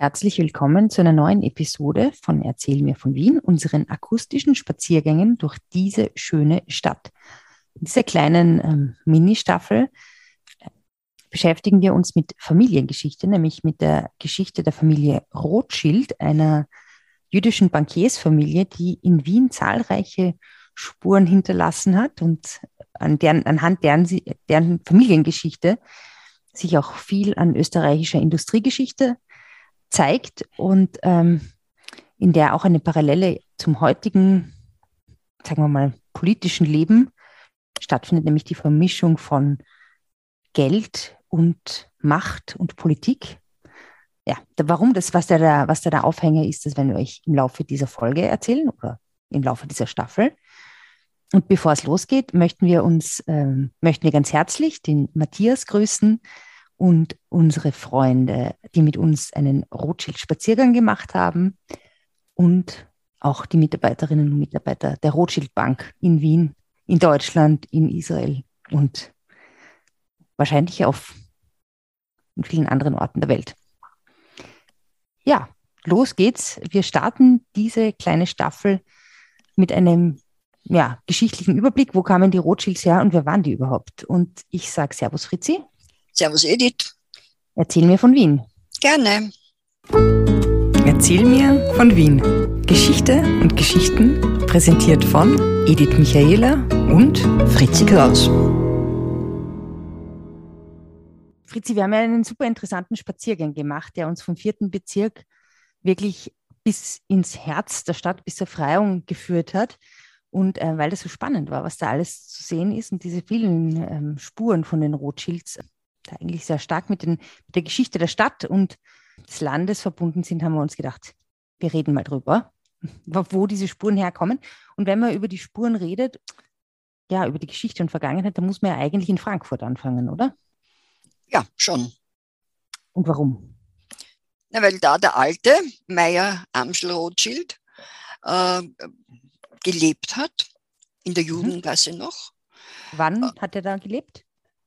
Herzlich willkommen zu einer neuen Episode von Erzähl mir von Wien, unseren akustischen Spaziergängen durch diese schöne Stadt. In dieser kleinen ähm, Mini-Staffel äh, beschäftigen wir uns mit Familiengeschichte, nämlich mit der Geschichte der Familie Rothschild, einer jüdischen Bankiersfamilie, die in Wien zahlreiche Spuren hinterlassen hat und an deren, anhand deren, deren Familiengeschichte sich auch viel an österreichischer Industriegeschichte zeigt und ähm, in der auch eine Parallele zum heutigen, sagen wir mal, politischen Leben stattfindet, nämlich die Vermischung von Geld und Macht und Politik. Ja, warum das, was da, was da der Aufhänger ist, das werden wir euch im Laufe dieser Folge erzählen oder im Laufe dieser Staffel. Und bevor es losgeht, möchten wir uns, ähm, möchten wir ganz herzlich den Matthias grüßen, und unsere Freunde, die mit uns einen Rothschild-Spaziergang gemacht haben und auch die Mitarbeiterinnen und Mitarbeiter der Rothschild Bank in Wien, in Deutschland, in Israel und wahrscheinlich auf vielen anderen Orten der Welt. Ja, los geht's. Wir starten diese kleine Staffel mit einem ja, geschichtlichen Überblick. Wo kamen die Rothschilds her und wer waren die überhaupt? Und ich sage Servus Fritzi. Servus Edith. Erzähl mir von Wien. Gerne. Erzähl mir von Wien. Geschichte und Geschichten präsentiert von Edith Michaela und Fritzi Kraus. Fritzi, wir haben ja einen super interessanten Spaziergang gemacht, der uns vom vierten Bezirk wirklich bis ins Herz der Stadt, bis zur Freiung geführt hat. Und äh, weil das so spannend war, was da alles zu sehen ist und diese vielen ähm, Spuren von den Rothschilds eigentlich sehr stark mit, den, mit der Geschichte der Stadt und des Landes verbunden sind, haben wir uns gedacht, wir reden mal drüber, wo diese Spuren herkommen. Und wenn man über die Spuren redet, ja, über die Geschichte und Vergangenheit, dann muss man ja eigentlich in Frankfurt anfangen, oder? Ja, schon. Und warum? Na, weil da der alte Meier Amschel Rothschild äh, gelebt hat, in der. Judengasse mhm. noch. Wann äh, hat er da gelebt?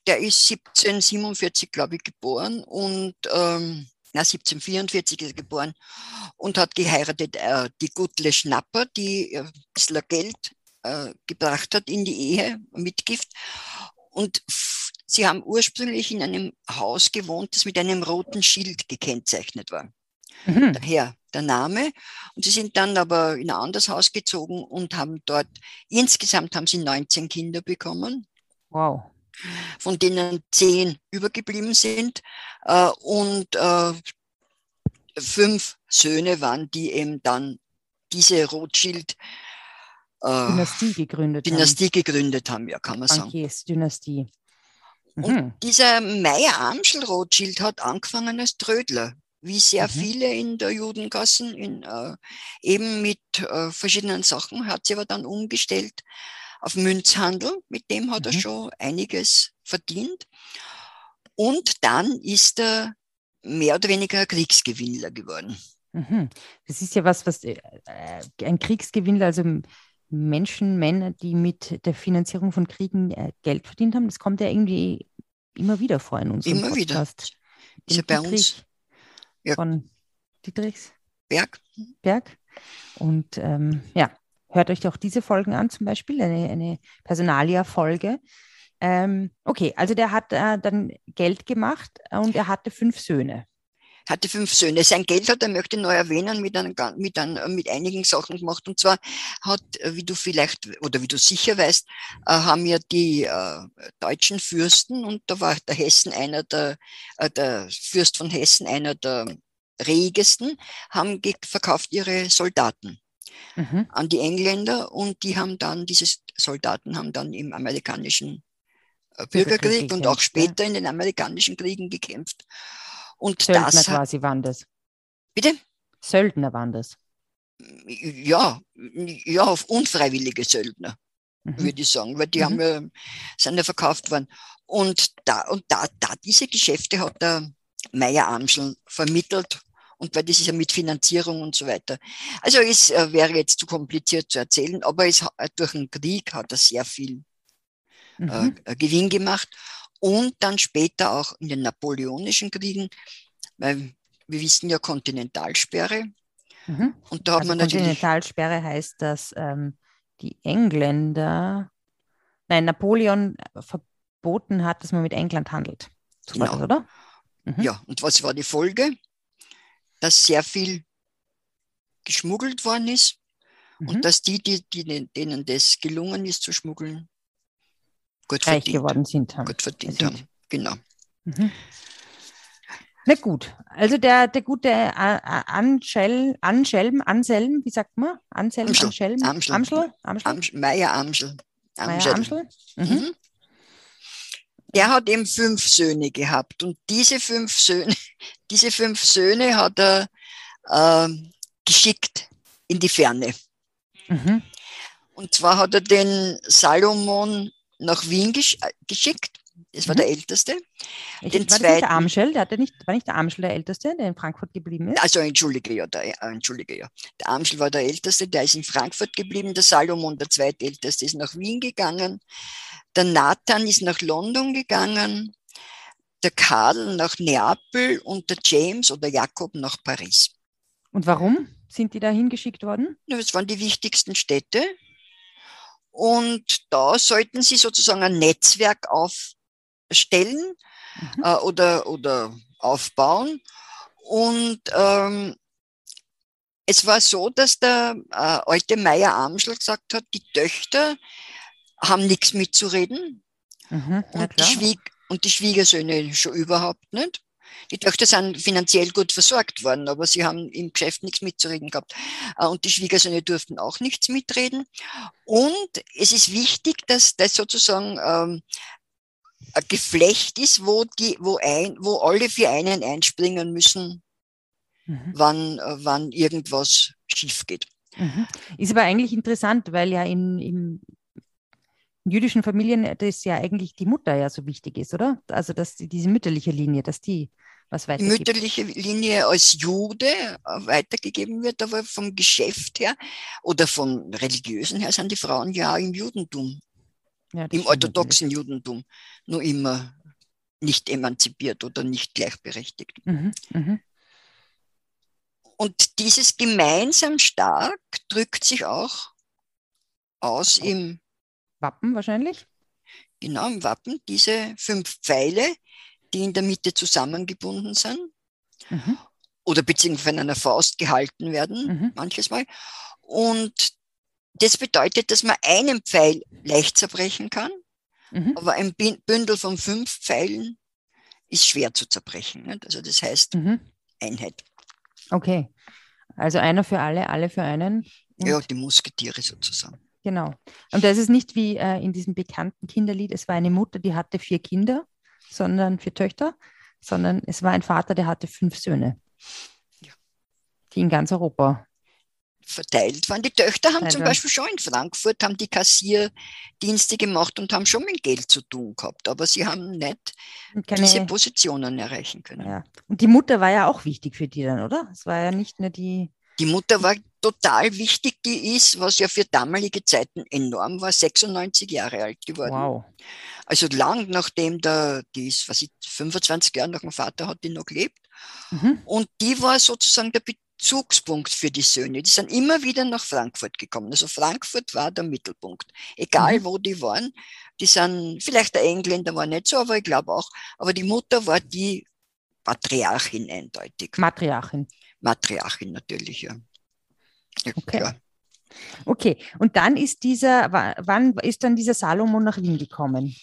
Der ist 1747, glaube ich, geboren und ähm, na, 1744 ist er geboren und hat geheiratet äh, die Gutle Schnapper, die äh, ein bisschen Geld äh, gebracht hat in die Ehe, Mitgift. Und sie haben ursprünglich in einem Haus gewohnt, das mit einem roten Schild gekennzeichnet war. Mhm. Daher der Name. Und sie sind dann aber in ein anderes Haus gezogen und haben dort, insgesamt haben sie 19 Kinder bekommen. Wow von denen zehn übergeblieben sind äh, und äh, fünf Söhne waren, die eben dann diese Rothschild äh, Dynastie gegründet Dynastie haben. gegründet haben, ja, kann man Bankiers, sagen. Dynastie. Mhm. Und dieser Meier Amschel Rothschild hat angefangen als Trödler, wie sehr mhm. viele in der Judengassen, in, äh, eben mit äh, verschiedenen Sachen, hat sie aber dann umgestellt auf Münzhandel, mit dem hat mhm. er schon einiges verdient. Und dann ist er mehr oder weniger Kriegsgewinnler geworden. Mhm. Das ist ja was, was äh, ein Kriegsgewinnler, also Menschen, Männer, die mit der Finanzierung von Kriegen äh, Geld verdient haben, das kommt ja irgendwie immer wieder vor in unserem immer Podcast. Wieder. Ist ja bei uns. Ja. Von Dietrichs Berg. Berg. Und ähm, ja, Hört euch doch diese Folgen an, zum Beispiel, eine, eine Personalia-Folge. Ähm, okay, also der hat äh, dann Geld gemacht und er hatte fünf Söhne. Hatte fünf Söhne. Sein Geld hat er, möchte neu erwähnen, mit, einem, mit, einem, mit einigen Sachen gemacht. Und zwar hat, wie du vielleicht oder wie du sicher weißt, äh, haben ja die äh, deutschen Fürsten, und da war der Hessen einer der, äh, der Fürst von Hessen einer der regesten, haben verkauft ihre Soldaten mhm. an die Engländer und die haben dann, diese Soldaten haben dann im amerikanischen äh, Bürgerkrieg und auch später ja. in den amerikanischen Kriegen gekämpft. Und Söldner das quasi waren das. Bitte? Söldner waren das. Ja, ja, auf unfreiwillige Söldner, mhm. würde ich sagen, weil die mhm. haben ja, sind ja verkauft worden. Und da, und da, da diese Geschäfte hat der Meier Amschel vermittelt und weil das ist ja mit Finanzierung und so weiter. Also es äh, wäre jetzt zu kompliziert zu erzählen, aber es, äh, durch den Krieg hat er sehr viel äh, mhm. äh, Gewinn gemacht und dann später auch in den napoleonischen Kriegen, weil wir wissen ja Kontinentalsperre. Mhm. Und da hat Also man natürlich, Kontinentalsperre heißt, dass ähm, die Engländer, nein, Napoleon verboten hat, dass man mit England handelt. So Genau. das, oder? Mhm. ja, und was war die Folge? Dass sehr viel geschmuggelt worden ist Mhm. und dass die, die, die, denen das gelungen ist zu schmuggeln, gut Reich verdient, geworden sind. Haben. gut verdient sind. haben. Genau. Mhm. Na gut, also der, der gute äh, äh, Anschel, Anschelm, Anselm, wie sagt man? Anselm, Amschel, Anschelm, Amschel. Amschel, Amschel, Amsch, Meier Amschel. Meier Amschel. Amschel. Mhm. Der hat eben fünf Söhne gehabt und diese fünf Söhne, diese fünf Söhne hat er ähm, geschickt in die Ferne. Mhm. Und zwar hat er den Salomon nach Wien gesch äh, geschickt. Das war Mhm. der Älteste. Ich, Den war zweiten- der Amschel? Der hatte nicht, war nicht der Amschel der Älteste, der in Frankfurt geblieben ist? Also entschuldige ja, der, äh, entschuldige ja. Der Amschel war der Älteste, der ist in Frankfurt geblieben. Der Salomon, der zweitälteste, ist nach Wien gegangen. Der Nathan ist nach London gegangen. Der Karl nach Neapel und der James oder Jakob nach Paris. Und warum sind die da hingeschickt worden? Das waren die wichtigsten Städte. Und da sollten sie sozusagen ein Netzwerk aufstellen Mhm. äh, oder, oder aufbauen. Und ähm, es war so, dass der äh, alte Meier Amschel gesagt hat, die Töchter haben nichts mitzureden Mhm. Und die. Schwieg und die Schwiegersöhne schon überhaupt nicht. Die Töchter sind finanziell gut versorgt worden, aber sie haben im Geschäft nichts mitzureden gehabt. Äh, Und die Schwiegersöhne durften auch nichts mitreden. Und es ist wichtig, dass das sozusagen ähm, ein Geflecht ist, wo, die, wo, ein, wo alle für einen einspringen müssen, Mhm. wann, wann irgendwas schief geht. Mhm. Ist aber eigentlich interessant, weil ja in, in jüdischen Familien das ja eigentlich die Mutter ja so wichtig ist, oder? Also dass die, diese mütterliche Linie, dass die was Die weitergibt. mütterliche Linie als Jude äh, weitergegeben wird, aber vom Geschäft her oder vom religiösen her sind die Frauen ja im Judentum, Ja, im orthodoxen Judentum, nur immer nicht emanzipiert oder nicht gleichberechtigt. natürlich. Mhm. Mhm. Und dieses gemeinsam stark drückt sich auch aus im, Wappen wahrscheinlich. genau im Wappen, diese fünf Pfeile, die in der Mitte zusammengebunden sind Mhm. oder beziehungsweise von einer Faust gehalten werden, Mhm. manches Mal. Und das bedeutet, dass man einen Pfeil leicht zerbrechen kann, Mhm. aber ein Bündel von fünf Pfeilen ist schwer zu zerbrechen. Nicht? Also das heißt Mhm. Einheit. Okay. Also einer für alle, alle für einen. Ja, die Musketiere sozusagen. Genau. Und das ist nicht wie äh, in diesem bekannten Kinderlied, es war eine Mutter, die hatte vier Kinder, sondern vier Töchter, sondern es war ein Vater, der hatte fünf Söhne. Ja. Die in ganz Europa. Verteilt waren. Die Töchter haben Verteilt zum. Beispiel schon in Frankfurt, haben die Kassierdienste gemacht und haben schon mit Geld zu tun gehabt, aber sie haben nicht Und diese keine, Positionen erreichen können. ja. Und die Mutter war ja auch wichtig für die dann, oder? Es war ja nicht nur die. Die Mutter war total wichtig, die ist, was ja für damalige Zeiten enorm war, 96 Jahre alt geworden. Wow. Also lang nachdem der, die ist, was ich, 25 Jahre nach dem Vater hat die noch gelebt. Mhm. Und die war sozusagen der Bezugspunkt für die Söhne. Die sind immer wieder nach Frankfurt gekommen. Also Frankfurt war der Mittelpunkt. Egal Mhm. wo die waren. Die sind, vielleicht der Engländer war nicht so, aber ich glaube auch. Aber die Mutter war die Patriarchin eindeutig. Matriarchin. Matriarchin natürlich, ja. ja Okay. klar. Okay. Und dann ist dieser, wa- wann ist dann dieser Salomon nach Wien gekommen?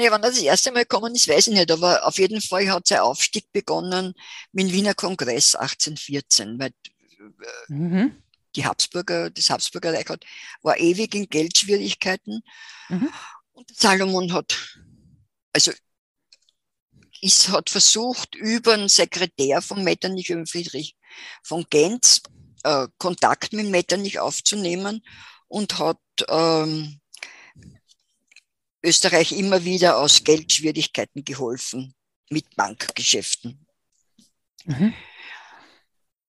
Nee, wann er das erste Mal gekommen ist, weiß ich nicht, aber auf jeden Fall hat sein Aufstieg begonnen mit dem Wiener Kongress 1814, weil Mhm. die Habsburger, das Habsburger Reich hat, war ewig in Geldschwierigkeiten. Mhm. Und Salomon hat, also ist, hat versucht, über den Sekretär von Metternich und Friedrich von Genz äh, Kontakt mit Metternich aufzunehmen und hat ähm, Österreich immer wieder aus Geldschwierigkeiten geholfen mit Bankgeschäften. Mhm.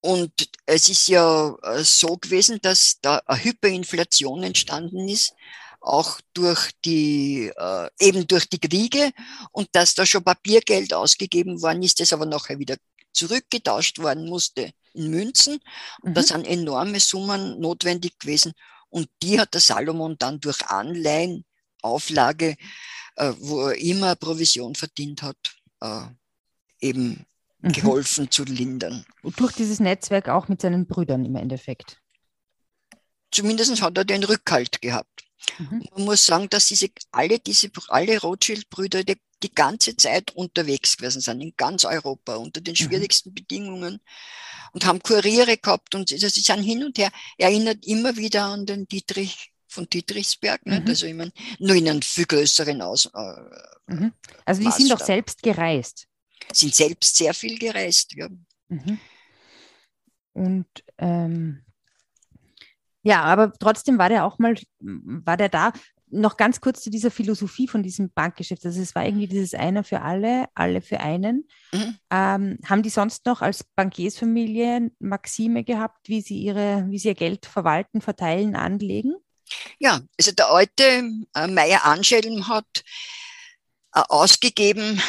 Und es ist ja äh, so gewesen, dass da eine Hyperinflation entstanden ist, auch durch die, äh, eben durch die Kriege und dass da schon Papiergeld ausgegeben worden ist, das aber nachher wieder zurückgetauscht worden musste in Münzen. Und mhm. da sind enorme Summen notwendig gewesen. Und die hat der Salomon dann durch Anleihen, Auflage, äh, wo er immer Provision verdient hat, äh, eben mhm. geholfen zu lindern. Und durch dieses Netzwerk auch mit seinen Brüdern im Endeffekt. Zumindest hat er den Rückhalt gehabt. Mhm. Man muss sagen, dass diese, alle diese, alle Rothschild-Brüder die, die, ganze Zeit unterwegs gewesen sind, in ganz Europa, unter den mhm. schwierigsten mhm. Bedingungen und haben Kuriere gehabt und sie sind hin und her, erinnert immer wieder an den Dietrich von Dietrichsberg, mhm. also ich meine, nur in einem viel größeren Aus. Äh, mhm. Also die Maßstab. sind doch selbst gereist. Sind selbst sehr viel gereist, ja. Mhm. Und ähm, ja, aber trotzdem war der auch mal, war der da. Noch ganz kurz zu dieser Philosophie von diesem Bankgeschäft. Also es war irgendwie dieses einer für alle, alle für einen. Mhm. Ähm, haben die sonst noch als Bankiersfamilie Maxime gehabt, wie sie ihre, wie sie ihr Geld verwalten, verteilen, anlegen? Ja, also der alte äh, Meier Anschelm hat äh, ausgegeben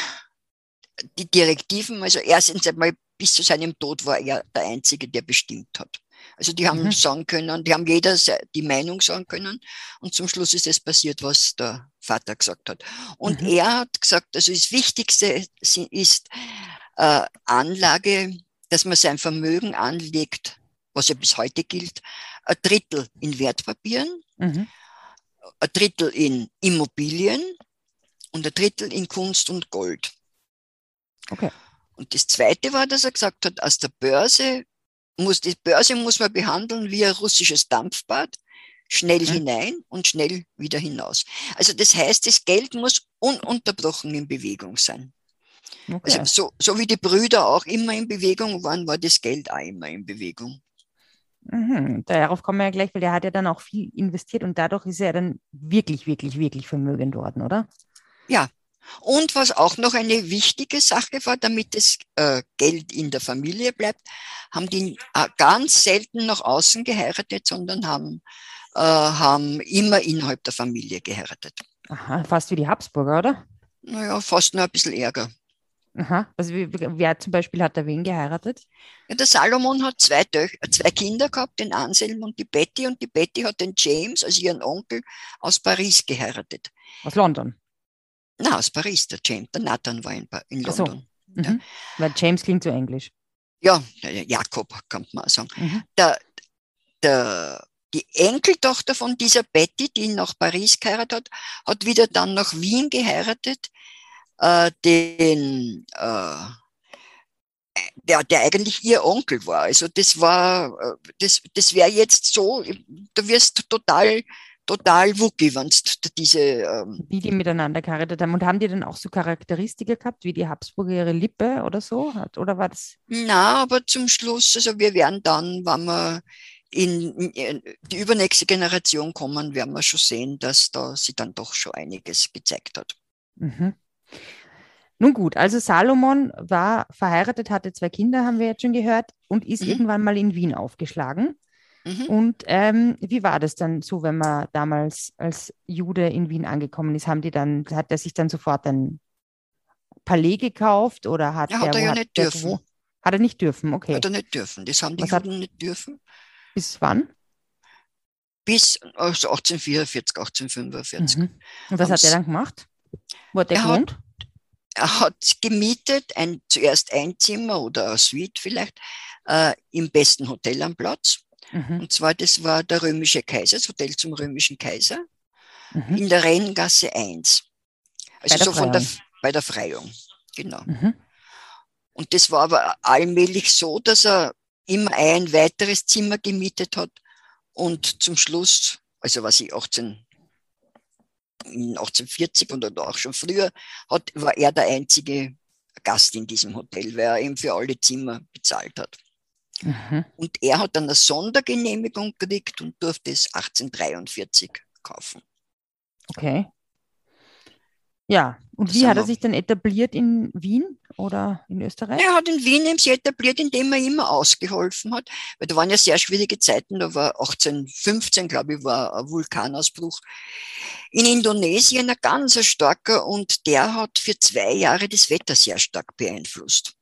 die Direktiven, also erstens einmal bis zu seinem Tod war er der Einzige, der bestimmt hat. Also die haben mhm. sagen können, die haben jeder die Meinung sagen können und zum Schluss ist es passiert, was der Vater gesagt hat. Und mhm. er hat gesagt, also das Wichtigste ist äh, Anlage, dass man sein Vermögen anlegt, was ja bis heute gilt, ein Drittel in Wertpapieren, mhm. ein Drittel in Immobilien und ein Drittel in Kunst und Gold. Okay. Und das Zweite war, dass er gesagt hat, aus der Börse muss, die Börse muss man behandeln wie ein russisches Dampfbad, schnell mhm. hinein und schnell wieder hinaus. Also das heißt, das Geld muss ununterbrochen in Bewegung sein. Okay. Also so, so wie die Brüder auch immer in Bewegung waren, war das Geld auch immer in Bewegung. Mhm. Darauf kommen wir ja gleich, weil der hat ja dann auch viel investiert und dadurch ist er dann wirklich, wirklich, wirklich vermögend worden, oder? Ja, und was auch noch eine wichtige Sache war, damit das äh, Geld in der Familie bleibt, haben die äh, ganz selten nach außen geheiratet, sondern haben, äh, haben immer innerhalb der Familie geheiratet. Aha, fast wie die Habsburger, oder? Naja, fast nur ein bisschen Ärger. Aha, also wer zum Beispiel hat da wen geheiratet? Ja, der Salomon hat zwei, zwei Kinder gehabt, den Anselm und die Betty, und die Betty hat den James, also ihren Onkel, aus Paris geheiratet. Aus London? Na, aus Paris, der James, der Nathan war in, in London. So. Mhm. Ja. Weil James klingt so englisch. Ja, Jakob, kann man sagen. Mhm. Der, der, die Enkeltochter von dieser Betty, die nach Paris geheiratet hat, hat wieder dann nach Wien geheiratet, äh, den, äh, der, der eigentlich ihr Onkel war. Also das war, äh, das, das wäre jetzt so, da wirst du total total wuggy, wenn diese. Ähm wie die miteinander geheiratet haben. Und haben die dann auch so Charakteristika gehabt, wie die Habsburger ihre Lippe oder so hat? Oder war das? Na, aber zum Schluss, also wir werden dann, wenn wir in, in die übernächste Generation kommen, werden wir schon sehen, dass da sie dann doch schon einiges gezeigt hat. Mhm. Nun gut, also Salomon war verheiratet, hatte zwei Kinder, haben wir jetzt schon gehört, und ist mhm. irgendwann mal in Wien aufgeschlagen. Mhm. Und ähm, wie war das dann so, wenn man damals als Jude in Wien angekommen ist? Haben die dann, hat er sich dann sofort ein Palais gekauft oder hat ja, hat er ja nicht dürfen. Wo? Hat er nicht dürfen, okay. Hat er nicht dürfen. Das haben die Was Juden hat, nicht dürfen. Bis wann? Bis also 1844, 1845. Mhm. Und was hat er dann gemacht? Hat er, gewohnt? Hat, er hat gemietet, ein, zuerst ein Zimmer oder eine Suite vielleicht, äh, im besten Hotel am Platz. Mhm. Und zwar, das war der römische Kaiser, das Hotel zum römischen Kaiser, mhm. in der Renngasse 1. Also so von der, bei der Freiung, genau. Mhm. Und das war aber allmählich so, dass er immer ein weiteres Zimmer gemietet hat und zum Schluss, also was ich 18, 1840 und auch schon früher, hat, war er der einzige Gast in diesem Hotel, weil er eben für alle Zimmer bezahlt hat. Mhm. Und er hat dann eine Sondergenehmigung gekriegt und durfte es 1843 kaufen. Okay. Ja, und das wie hat er sich dann etabliert in Wien oder in Österreich? Er hat in Wien sich etabliert, indem er immer ausgeholfen hat, weil da waren ja sehr schwierige Zeiten, da war 1815, glaube ich, war ein Vulkanausbruch in Indonesien, ein ganz starker, und der hat für zwei Jahre das Wetter sehr stark beeinflusst.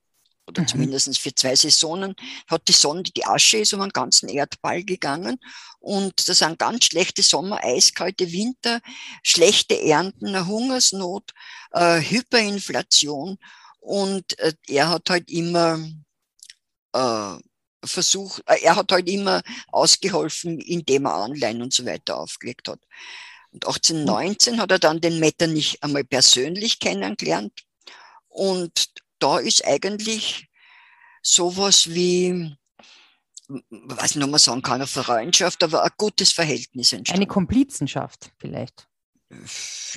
oder mhm. zumindest für zwei Saisonen, hat die Sonne, die Asche ist um einen ganzen Erdball gegangen und das sind ganz schlechte Sommer, eiskalte Winter, schlechte Ernten, eine Hungersnot, äh, Hyperinflation und äh, er hat halt immer äh, versucht, äh, er hat halt immer ausgeholfen, indem er Anleihen und so weiter aufgelegt hat. Und 1819 hat er dann den Metternich einmal persönlich kennengelernt. Und da ist eigentlich sowas wie, was nicht, ob man sagen kann, eine Freundschaft, aber ein gutes Verhältnis entstanden. Eine Komplizenschaft vielleicht.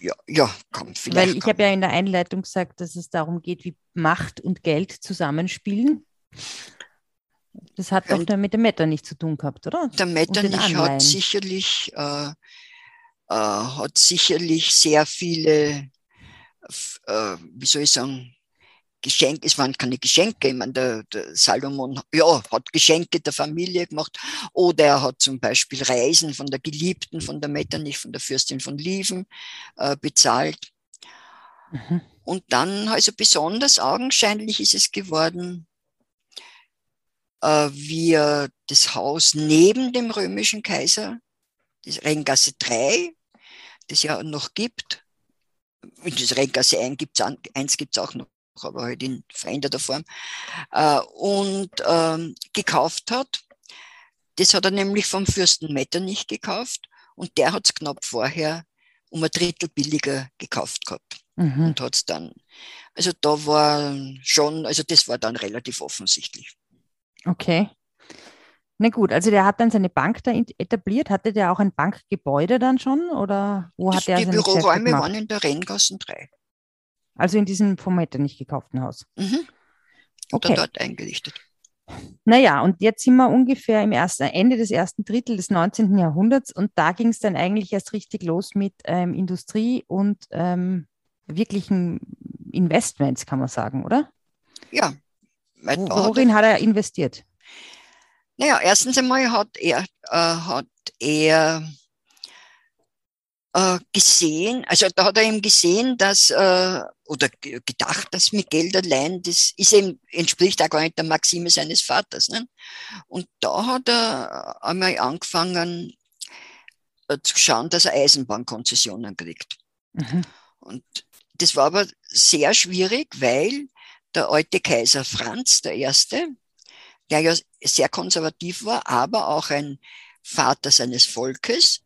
Ja, ja, kann vielleicht. Weil ich habe ja in der Einleitung gesagt, dass es darum geht, wie Macht und Geld zusammenspielen. Das hat doch der mit dem Metternich zu tun gehabt, oder? Der Metternich hat sicherlich, äh, äh, hat sicherlich sehr viele, äh, wie soll ich sagen, Geschenke, es waren keine Geschenke, ich meine, der, der Salomon ja, hat Geschenke der Familie gemacht oder er hat zum Beispiel Reisen von der Geliebten, von der Metternich, von der Fürstin von Lieven äh, bezahlt. Mhm. Und dann, also besonders augenscheinlich ist es geworden, äh, wie er das Haus neben dem römischen Kaiser, das Renngasse 3, das ja noch gibt, und das Renngasse 1 gibt es auch noch, aber halt in veränderter Form, äh, und ähm, gekauft hat. Das hat er nämlich vom Fürsten Metternich gekauft und der hat es knapp vorher um ein Drittel billiger gekauft gehabt. Mhm. Und hat es dann, also da war schon, also das war dann relativ offensichtlich. Okay. Na gut, also der hat dann seine Bank da etabliert. Hatte der auch ein Bankgebäude dann schon? Oder wo das, hat er Die Büroräume waren in der Renngassen 3. Also in diesem vom nicht gekauften Haus. Mhm. Oder okay. dort eingerichtet. Naja, und jetzt sind wir ungefähr im ersten, Ende des ersten Drittel des 19. Jahrhunderts und da ging es dann eigentlich erst richtig los mit ähm, Industrie und ähm, wirklichen Investments, kann man sagen, oder? Ja, Worin hat er investiert? Naja, erstens einmal hat er, äh, hat er äh, gesehen, also da hat er eben gesehen, dass, äh, oder gedacht, dass mit Geld allein, das ist eben, entspricht auch gar nicht der Maxime seines Vaters. Ne? Und da hat er einmal angefangen äh, zu schauen, dass er Eisenbahnkonzessionen kriegt. Mhm. Und das war aber sehr schwierig, weil der alte Kaiser Franz I., der ja sehr konservativ war, aber auch ein Vater seines Volkes.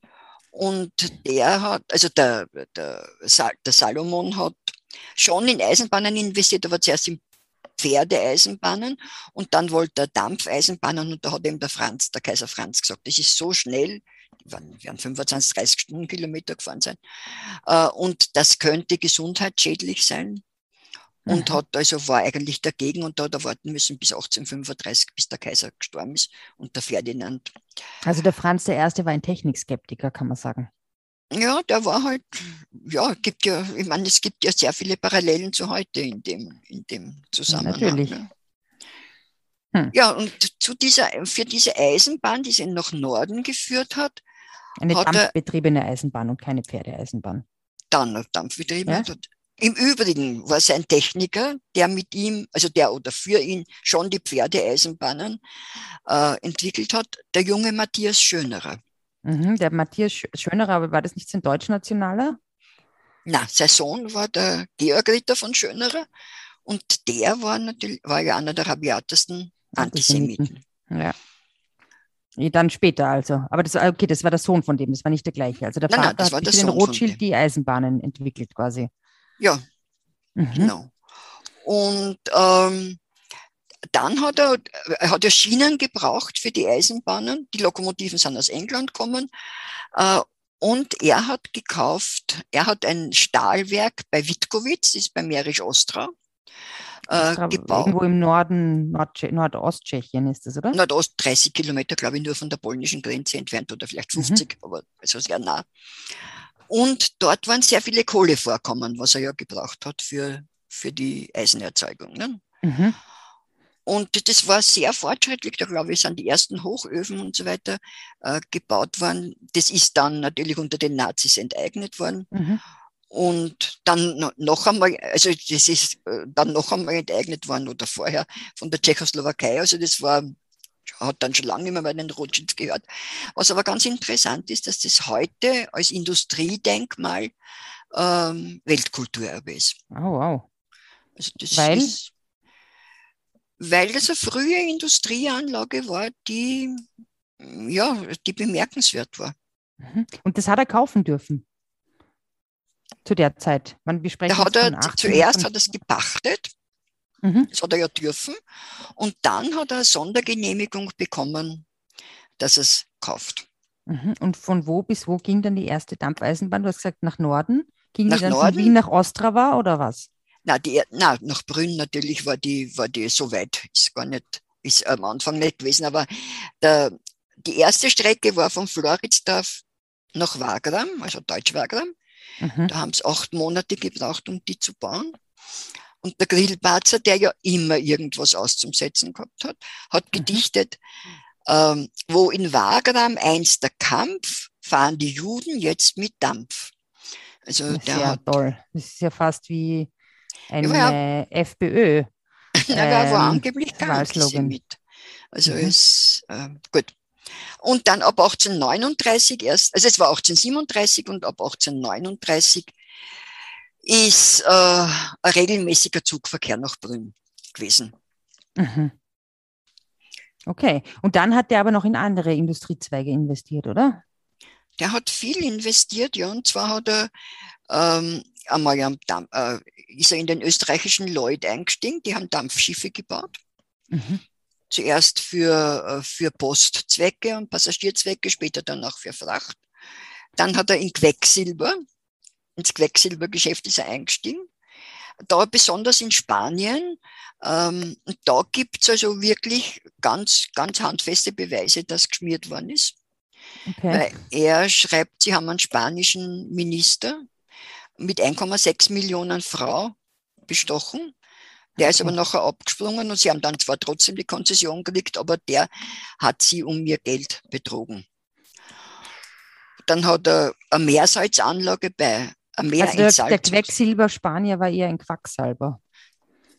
Und der hat, also der, der, der Salomon hat schon in Eisenbahnen investiert, aber zuerst in Pferdeeisenbahnen. Und dann wollte er Dampfeisenbahnen und da hat eben der Franz, der Kaiser Franz gesagt, das ist so schnell, die werden, werden 25, 30 Stundenkilometer gefahren sein. Äh, und das könnte gesundheitsschädlich sein und hat also war eigentlich dagegen und da hat er warten müssen bis 1835, bis der Kaiser gestorben ist und der Ferdinand. Also der Franz I. war ein Technikskeptiker, kann man sagen. Ja, der war halt, ja, gibt ja, ich meine, es gibt ja sehr viele Parallelen zu heute in dem, in dem Zusammenhang. Ja, natürlich. Ne? Hm. Ja, und zu dieser, für diese Eisenbahn, die sie nach Norden geführt hat, eine dampfbetriebene Eisenbahn und keine Pferdeeisenbahn. Dann dampfbetriebene. Ja? Im Übrigen war sein Techniker, der mit ihm, also der oder für ihn schon die Pferdeeisenbahnen äh, entwickelt hat, der junge Matthias Schönerer. Mhm, der Matthias Schönerer, aber war das nicht sein Deutschnationaler? Na, sein Sohn war der Georg Ritter von Schönerer und der war natürlich, war ja einer der rabiatesten Antisemiten. Ja. Dann später also. Aber das, okay, das war der Sohn von dem, das war nicht der gleiche. Also der nein, Vater nein, hat den Rothschild die Eisenbahnen entwickelt quasi. Ja, mhm. genau. Und ähm, dann hat er, er hat ja Schienen gebraucht für die Eisenbahnen. Die Lokomotiven sind aus England gekommen. Äh, und er hat gekauft, er hat ein Stahlwerk bei Witkowitz, das ist bei Mährisch Ostra, äh, gebaut. Irgendwo im Norden, Nord Nordosttschechien ist das, oder? Nordost, 30 Kilometer, glaube ich, nur von der polnischen Grenze entfernt oder vielleicht 50, mhm. aber also sehr nah. Und dort waren sehr viele Kohlevorkommen, was er ja gebraucht hat für, für die Eisenerzeugung. Ne? Mhm. Und das war sehr fortschrittlich. Da glaube ich, sind die ersten Hochöfen und so weiter äh, gebaut worden. Das ist dann natürlich unter den Nazis enteignet worden. Mhm. und dann noch einmal, also das ist äh, dann noch einmal enteignet worden oder vorher von der Tschechoslowakei. Also das war, hat dann schon lange nicht mehr bei den Rothschilds gehört. Was aber ganz interessant ist, dass das heute als Industriedenkmal ähm, Weltkulturerbe ist. Oh, wow. Also das Weil? ist, weil das eine frühe Industrieanlage war, die, ja, die bemerkenswert war. Mhm. Und das hat er kaufen dürfen. Zu der Zeit. Wir sprechen Da hat er, von 18, zuerst hat er es gepachtet, Mhm. das hat er ja dürfen, und dann hat er eine Sondergenehmigung bekommen, dass er es kauft. Mhm. Und von wo bis wo ging dann die erste Dampfeisenbahn? Du hast gesagt, nach Norden. Ging Nach die dann Norden? von Wien nach Ostrava oder was? Na, die, na, nach Brünn natürlich war die, war die so weit, ist gar nicht, ist am Anfang nicht gewesen, aber der, die erste Strecke war von Floridsdorf nach Wagram, also Deutsch-Wagram. Mhm. Da haben sie acht Monate gebraucht, um die zu bauen. Und der Grillparzer, der ja immer irgendwas auszusetzen gehabt hat, hat Mhm. gedichtet, ähm, wo in Wagram einst der Kampf, fahren die Juden jetzt mit Dampf. Also der Sehr hat, toll. Das ist ja fast wie eine Ja, FPÖ. na, war ähm, angeblich gar mit. Also Mhm. es, äh, gut. Und dann ab 1839 erst, also es war 1837 und ab 1839 ist äh, ein regelmäßiger Zugverkehr nach Brünn gewesen. Mhm. Okay. Und dann hat der aber noch in andere Industriezweige investiert, oder? Der hat viel investiert, ja, und zwar hat er ähm, einmal am Dampf, äh, ist er in den österreichischen Lloyd eingestiegen, die haben Dampfschiffe gebaut. Mhm. Zuerst für, äh, für Postzwecke und Passagierzwecke, später dann auch für Fracht. Dann hat er in Quecksilber, ins Quecksilbergeschäft ist er eingestiegen. Da besonders in Spanien, ähm, da gibt's also wirklich ganz, ganz handfeste Beweise, dass geschmiert worden ist. Okay. Weil er schreibt, sie haben einen spanischen Minister mit 1,6 Millionen Frau bestochen. Der ist aber nachher abgesprungen und sie haben dann zwar trotzdem die Konzession gekriegt, aber der hat sie um ihr Geld betrogen. Dann hat er eine Meersalzanlage bei Also eine der, der Meerentsalzung. Quecksilber-Spanier war eher ein Quacksalber.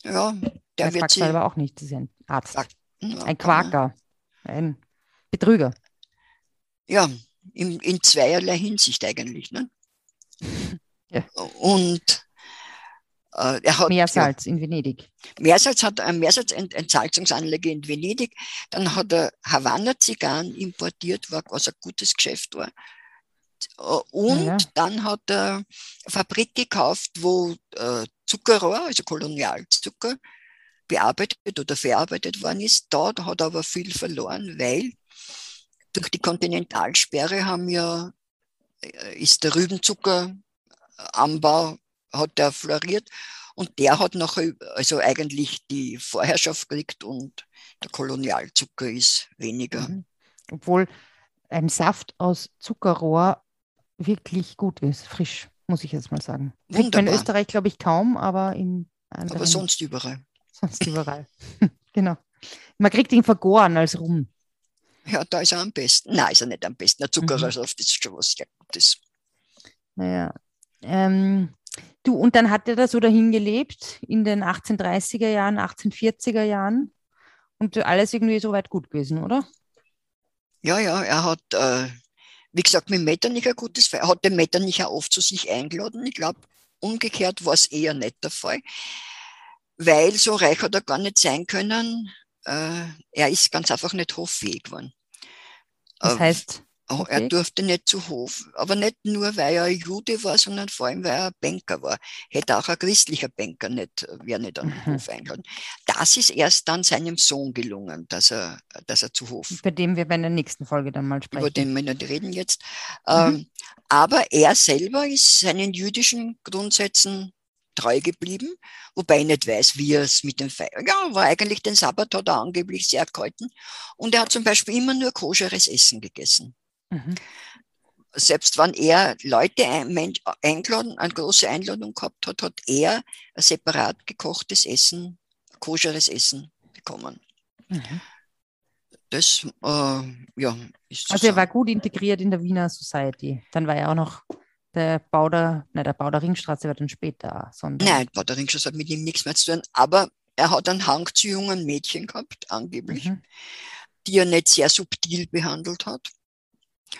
ja, Der der wird. Quacksalber auch nicht, das ist ein Arzt. Quack- Ja, Ein Quaker. Ein Betrüger. Ja, in, in zweierlei Hinsicht eigentlich. Ne? Ja. Und äh, er hat ja, Meersalz in Venedig. Meersalz hat eine Meersalzentsalzungsanlage in Venedig. Dann hat er Havanna-Zigarren importiert, war, was ein gutes Geschäft war. Und Ja. dann hat er eine Fabrik gekauft, wo äh, Zuckerrohr, also Kolonialzucker, bearbeitet oder verarbeitet worden ist. Da hat er aber viel verloren, weil durch die Kontinentalsperre haben ja, äh, ist der Rübenzuckeranbau, hat der floriert und der hat nachher also eigentlich die Vorherrschaft gekriegt und der Kolonialzucker ist weniger. Mhm. Obwohl ein Saft aus Zuckerrohr wirklich gut ist, frisch, muss ich jetzt mal sagen. Kriegt man in. Österreich, glaube ich, kaum, aber in anderen Aber sonst überall. sonst überall. genau. Man kriegt ihn vergoren als Rum. Ja, da ist er am besten. Nein, ist er nicht am besten. Der Zuckerersaft ist schon was sehr Gutes. Naja. Ähm, du, und dann hat er da so dahin gelebt in den 1830er Jahren, 1840er Jahren. Und alles irgendwie soweit gut gewesen, oder? Ja, ja, er hat, äh, wie gesagt, mit Metternich ein gutes Er hat den Metternich auch oft zu sich eingeladen. Ich glaube, umgekehrt war es eher nicht der Fall, weil so reich hat er gar nicht sein können. Äh, er ist ganz einfach nicht hoffähig geworden. Das Äh, heißt, Okay. Er durfte nicht zu Hof, aber nicht nur, weil er Jude war, sondern vor allem, weil er Banker war. Hätte auch ein christlicher Banker nicht, wäre nicht an den Mhm. Hof eingeladen. Das ist erst dann seinem Sohn gelungen, dass er, dass er zu Hof, bei dem wir bei der nächsten Folge dann mal sprechen. über den wir nicht reden jetzt. Mhm. Ähm, aber er selber ist seinen jüdischen Grundsätzen treu geblieben, wobei ich nicht weiß, wie er es mit dem Feiern. Ja, war eigentlich den Sabbat hat er angeblich sehr gehalten. Und er hat zum Beispiel immer nur koscheres Essen gegessen Mhm. selbst wenn er Leute eingeladen, eine große Einladung gehabt hat, hat er ein separat gekochtes Essen, koscheres Essen bekommen. Mhm. Das, äh, ja, ist zu Also er war gut integriert in der Wiener Society. Dann war er auch noch der Bau der, nein, der Bau der Ringstraße war dann später, sondern. Nein, der Bau der Ringstraße hat mit ihm nichts mehr zu tun, aber er hat einen Hang zu jungen Mädchen gehabt, angeblich, mhm. die er nicht sehr subtil behandelt hat.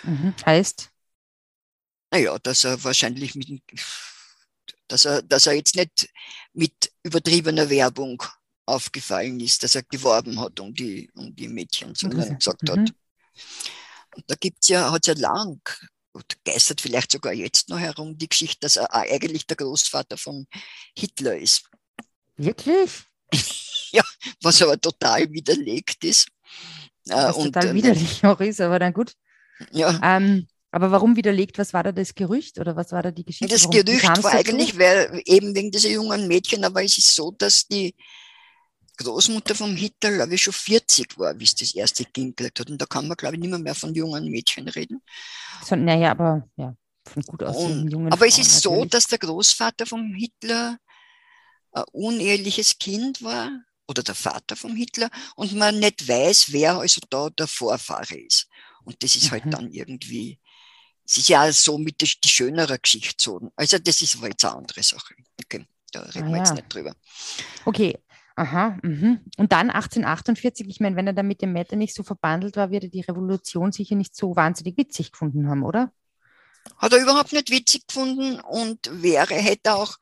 Mhm. Heißt? Naja, dass er wahrscheinlich mit, dass er, dass er jetzt nicht mit übertriebener Werbung aufgefallen ist, dass er geworben hat um die, um die Mädchen, sondern mhm. gesagt hat. Und da gibt's ja, hat es ja lang, geistert vielleicht sogar jetzt noch herum, die Geschichte, dass er eigentlich der Großvater von Hitler ist. Wirklich? ja, was aber total widerlegt ist. Äh, was und, total äh, widerlich auch ist, aber dann gut. Ja. Ähm, aber warum widerlegt? Was war da das Gerücht oder was war da die Geschichte? Das warum Gerücht war eigentlich weil, eben wegen dieser jungen Mädchen, aber es ist so, dass die Großmutter vom Hitler, glaube ich, schon 40 war, wie es das erste Kind gekriegt hat. Und da kann man, glaube ich, nicht mehr, mehr von jungen Mädchen reden. So, naja, aber ja, von gut aussehenden jungen Aber Frauen, es ist natürlich. so, dass der Großvater vom Hitler ein uneheliches Kind war oder der Vater vom Hitler und man nicht weiß, wer also da der Vorfahre ist. Und das ist halt mhm. dann irgendwie, es ist ja so mit der, die schönere Geschichte so. Also das ist aber jetzt eine andere Sache. Okay, da reden ah, wir jetzt nicht drüber. Okay, Aha, mh. und dann 1848, ich meine, wenn er dann mit dem Metternich so verbandelt war, wird er die Revolution sicher nicht so wahnsinnig witzig gefunden haben, oder? Hat er überhaupt nicht witzig gefunden und wäre, hätte auch,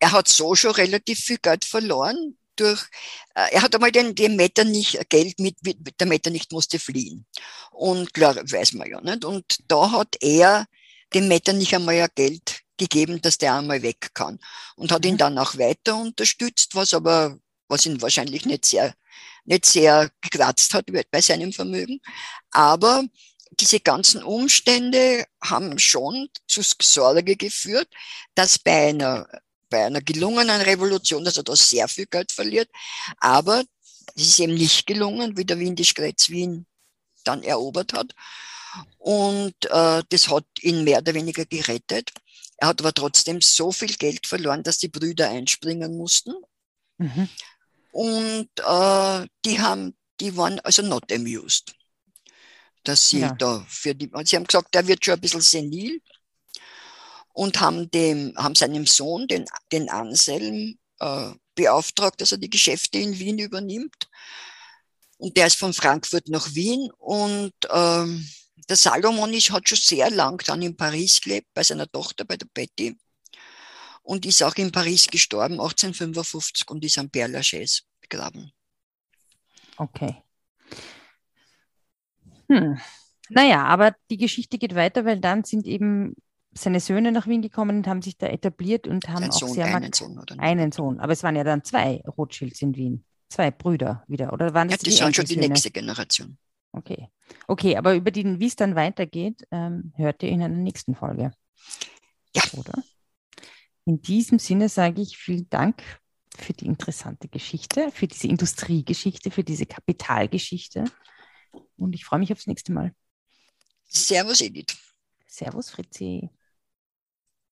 er hat so schon relativ viel Geld verloren durch, äh, er hat einmal den, den Metternich Geld mit, der Metternich musste fliehen. Und klar, weiß man ja nicht. Und da hat er dem Metternich einmal ja Geld gegeben, dass der einmal weg kann. Und hat ihn mhm. dann auch weiter unterstützt, was aber, was ihn wahrscheinlich nicht sehr, nicht sehr gekratzt hat bei seinem Vermögen. Aber diese ganzen Umstände haben schon zu Sorge geführt, dass bei einer, bei einer gelungenen Revolution, dass er da sehr viel Geld verliert, aber es ist eben nicht gelungen, wie der Windisch-Grätz Wien dann erobert hat. Und äh, das hat ihn mehr oder weniger gerettet. Er hat aber trotzdem so viel Geld verloren, dass die Brüder einspringen mussten. Mhm. Und äh, die haben, die waren also not amused, dass sie ja. da für die, sie haben gesagt, der wird schon ein bisschen senil und haben dem, haben seinem Sohn, den, den Anselm, äh, beauftragt, dass er die Geschäfte in Wien übernimmt. Und der ist von Frankfurt nach Wien und ähm, der Salomon ist, hat schon sehr lang dann in Paris gelebt, bei seiner Tochter, bei der Betty. Und ist auch in Paris gestorben, 1855, und ist am Père Lachaise begraben. Okay. Hm. Naja, aber die Geschichte geht weiter, weil dann sind eben seine Söhne nach Wien gekommen und haben sich da etabliert und haben Ein auch Sohn, sehr einen Sohn, oder einen Sohn. Aber es waren ja dann zwei Rothschilds in Wien. Zwei Brüder wieder, oder waren das ja, das waren schon die nächste Generation. Okay. Okay, aber über den, wie es dann weitergeht, ähm, hört ihr in einer nächsten Folge. Ja. Oder? In diesem Sinne sage ich vielen Dank für die interessante Geschichte, für diese Industriegeschichte, für diese Kapitalgeschichte. Und ich freue mich aufs nächste Mal. Servus, Edith. Servus, Fritzi.